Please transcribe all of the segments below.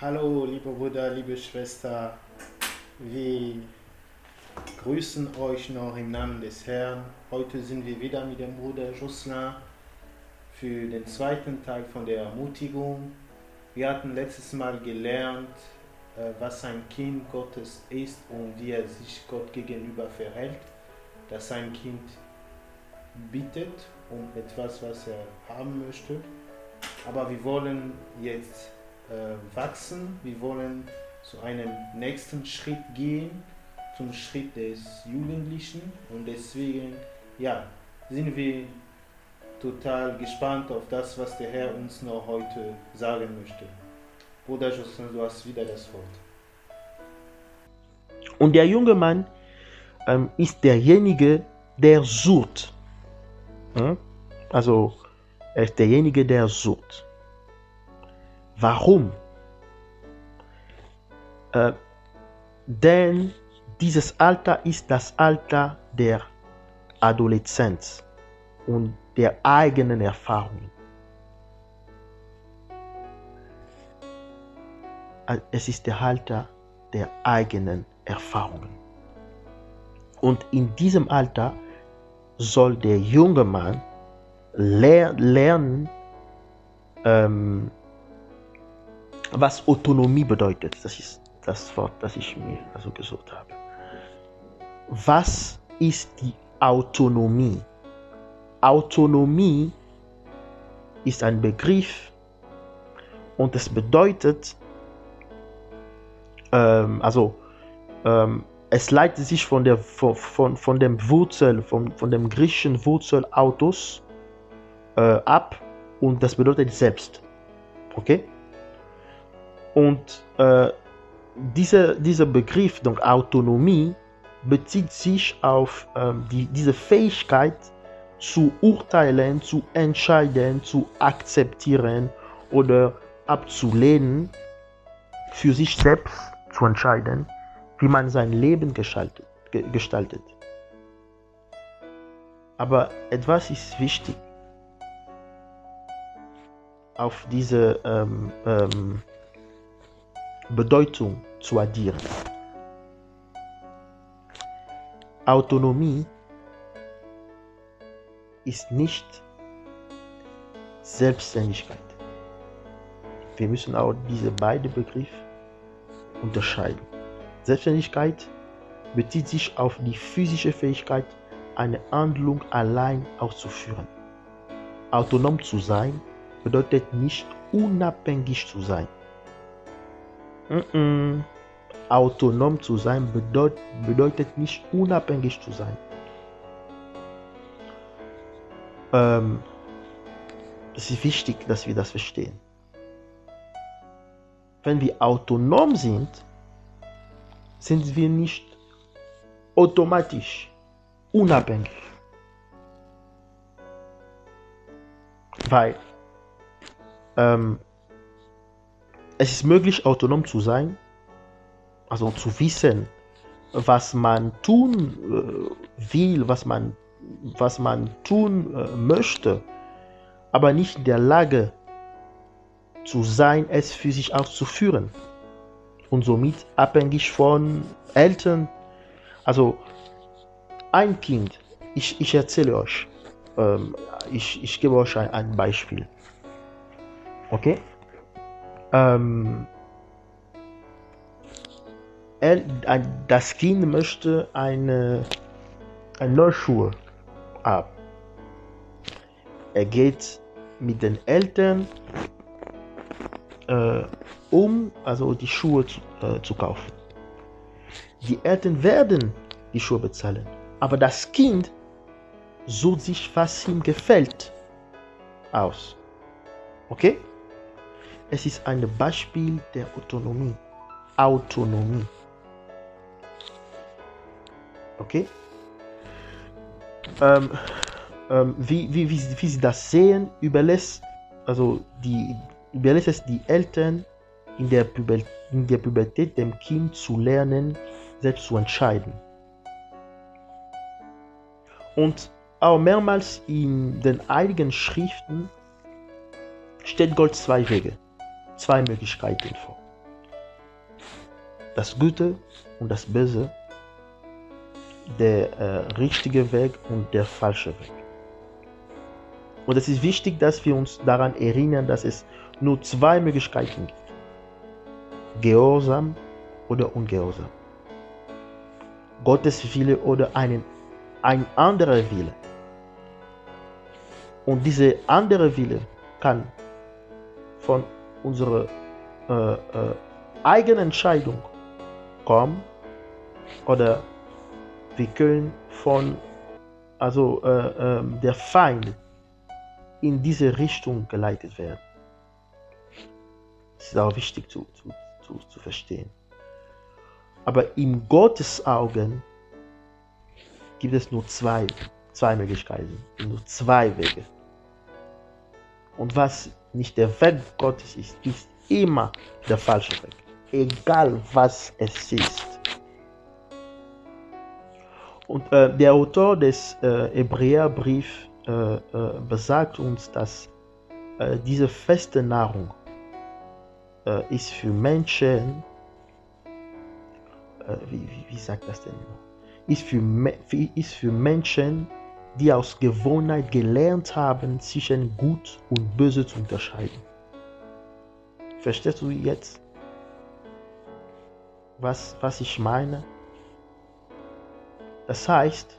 Hallo, liebe Bruder, liebe Schwester. Wir grüßen euch noch im Namen des Herrn. Heute sind wir wieder mit dem Bruder Jocelyn für den zweiten Teil von der Ermutigung. Wir hatten letztes Mal gelernt, äh, was ein Kind Gottes ist und wie er sich Gott gegenüber verhält. Dass ein Kind bittet um etwas, was er haben möchte. Aber wir wollen jetzt äh, wachsen, wir wollen zu einem nächsten Schritt gehen, zum Schritt des Jugendlichen. Und deswegen, ja, sind wir total gespannt auf das, was der Herr uns noch heute sagen möchte. Bruder Justin, du hast wieder das Wort. Und der junge Mann ähm, ist derjenige, der sucht. Hm? Also, er ist derjenige, der sucht. Warum? Äh, denn dieses Alter ist das Alter der Adoleszenz und der eigenen Erfahrungen. Es ist der Alter der eigenen Erfahrungen. Und in diesem Alter soll der junge Mann ler lernen, ähm, was Autonomie bedeutet. Das ist das Wort, das ich mir also gesucht habe. Was ist die Autonomie? Autonomie ist ein Begriff und es bedeutet, ähm, also ähm, es leitet sich von, der, von, von, von dem Wurzel, von, von dem griechischen Wurzel Autos äh, ab und das bedeutet selbst. Okay? Und äh, dieser, dieser Begriff, donc Autonomie, bezieht sich auf ähm, die, diese Fähigkeit zu urteilen, zu entscheiden, zu akzeptieren oder abzulehnen, für sich selbst zu entscheiden, wie man sein Leben gestaltet. gestaltet. Aber etwas ist wichtig auf diese ähm, ähm, Bedeutung zu addieren. Autonomie ist nicht Selbstständigkeit. Wir müssen auch diese beiden Begriffe unterscheiden. Selbstständigkeit bezieht sich auf die physische Fähigkeit, eine Handlung allein auszuführen. Autonom zu sein bedeutet nicht unabhängig zu sein. Mm -mm. Autonom zu sein bedeut, bedeutet nicht unabhängig zu sein. Ähm, es ist wichtig, dass wir das verstehen. Wenn wir autonom sind, sind wir nicht automatisch unabhängig. Weil ähm, es ist möglich, autonom zu sein, also zu wissen, was man tun äh, will, was man, was man tun äh, möchte, aber nicht in der Lage zu sein, es für sich auszuführen und somit abhängig von Eltern. Also ein Kind, ich, ich erzähle euch, ähm, ich, ich gebe euch ein, ein Beispiel. Okay? Ähm, er, das Kind möchte eine, eine neue Schuhe haben. Er geht mit den Eltern äh, um also die Schuhe zu, äh, zu kaufen. Die Eltern werden die Schuhe bezahlen, aber das Kind sucht sich, was ihm gefällt, aus. Okay? Es ist ein Beispiel der Autonomie. Autonomie. Okay? Ähm, ähm, wie, wie, wie, wie Sie das sehen, überlässt, also die, überlässt es die Eltern in der, Pubertät, in der Pubertät dem Kind zu lernen, selbst zu entscheiden. Und auch mehrmals in den Heiligen Schriften steht Gott zwei Wege, zwei Möglichkeiten vor. das Gute und das Böse, der äh, richtige Weg und der falsche Weg. Und es ist wichtig, dass wir uns daran erinnern, dass es nur zwei Möglichkeiten gibt. Gehorsam oder Ungehorsam. Gottes Wille oder einen, ein anderer Wille. Und diese andere Wille kann von unserer äh, äh, eigenen Entscheidung kommen oder wir können von also äh, äh, der Feind in diese Richtung geleitet werden. Das ist auch wichtig zu, zu, zu, zu verstehen. Aber in Gottes Augen gibt es nur zwei, zwei Möglichkeiten, nur zwei Wege. Und was nicht der Weg Gottes ist, ist immer der falsche Weg. Egal was es ist. Und äh, der Autor des äh, Hebräerbriefs äh, äh, besagt uns, dass äh, diese feste Nahrung äh, ist für Menschen, wie, wie, wie, sagt das denn? Ist für, ist für Menschen, die aus Gewohnheit gelernt haben, zwischen Gut und Böse zu unterscheiden. Verstehst du jetzt, was, was ich meine? Das heißt,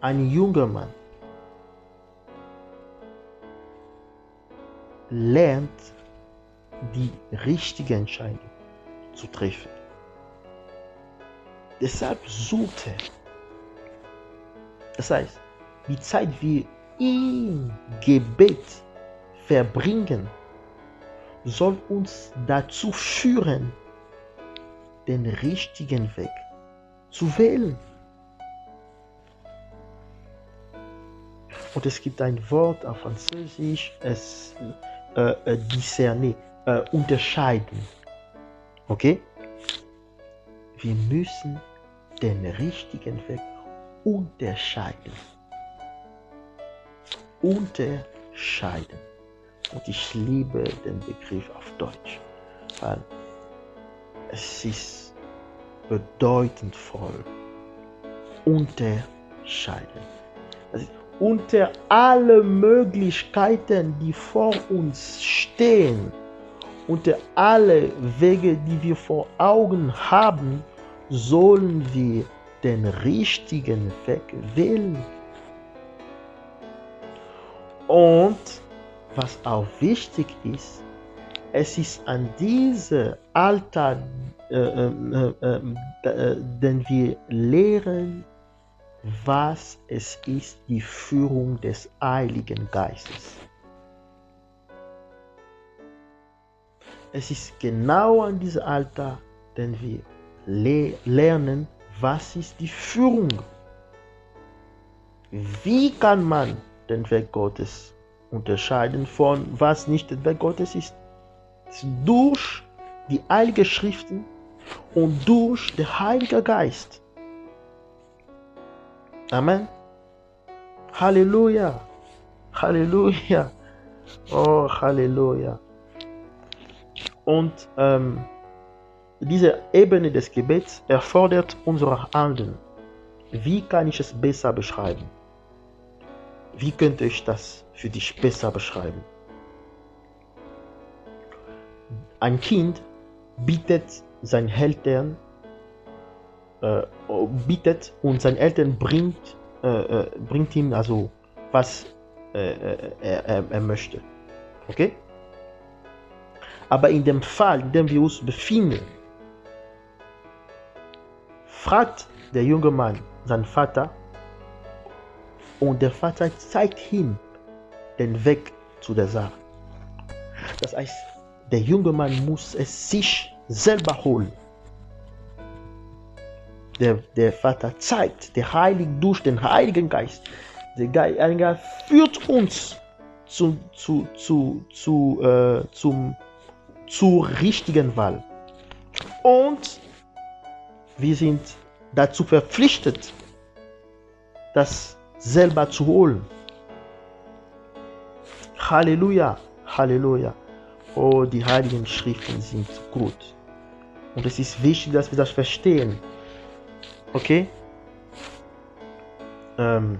ein junger Mann lernt die richtige Entscheidung zu treffen. Deshalb sucht er. Das heißt, die Zeit wir im Gebet verbringen, soll uns dazu führen, den richtigen Weg zu wählen. Und es gibt ein Wort auf Französisch, es äh, äh, discerner, äh, unterscheiden. Okay? Wir müssen den richtigen Weg unterscheiden. Unterscheiden. Und ich liebe den Begriff auf Deutsch, weil es ist bedeutendvoll. Unterscheiden. Also unter alle Möglichkeiten, die vor uns stehen, unter alle Wege, die wir vor Augen haben, sollen wir den richtigen Weg wählen. Und was auch wichtig ist, es ist an diese Alter, äh, äh, äh, äh den wir lehren, was es ist, die Führung des Heiligen Geistes. Es ist genau an diesem Alter, den wir le lernen, was ist die Führung. Wie kann man den Weg Gottes unterscheiden von was nicht der Weg Gottes ist? Durch die Heiligen Schriften und durch den Heiligen Geist. Amen. Halleluja. Halleluja. Oh, Halleluja. Und ähm, diese Ebene des Gebets erfordert unsere Handeln. Wie kann ich es besser beschreiben? Wie könnte ich das für dich besser beschreiben? Ein Kind bietet seinen Eltern äh, bietet und seine Eltern bringt, äh, äh, bringt ihm also was äh, äh, er, er, möchte. Okay? Aber in dem Fall, in dem wir uns befinden, fragt der junge Mann seinen Vater und der Vater zeigt ihm den Weg zu der Sache. Das heißt, der junge Mann muss es sich selber holen der, der Vater zeigt, der Heilige durch den Heiligen Geist. Der Geist führt uns zu, zu, zu, zu, äh, zum, zur richtigen Wahl. Und wir sind dazu verpflichtet, das selber zu holen. Halleluja, Halleluja. oh, die Heiligen Schriften sind gut. Und es ist wichtig, dass wir das verstehen. Okay? Ähm,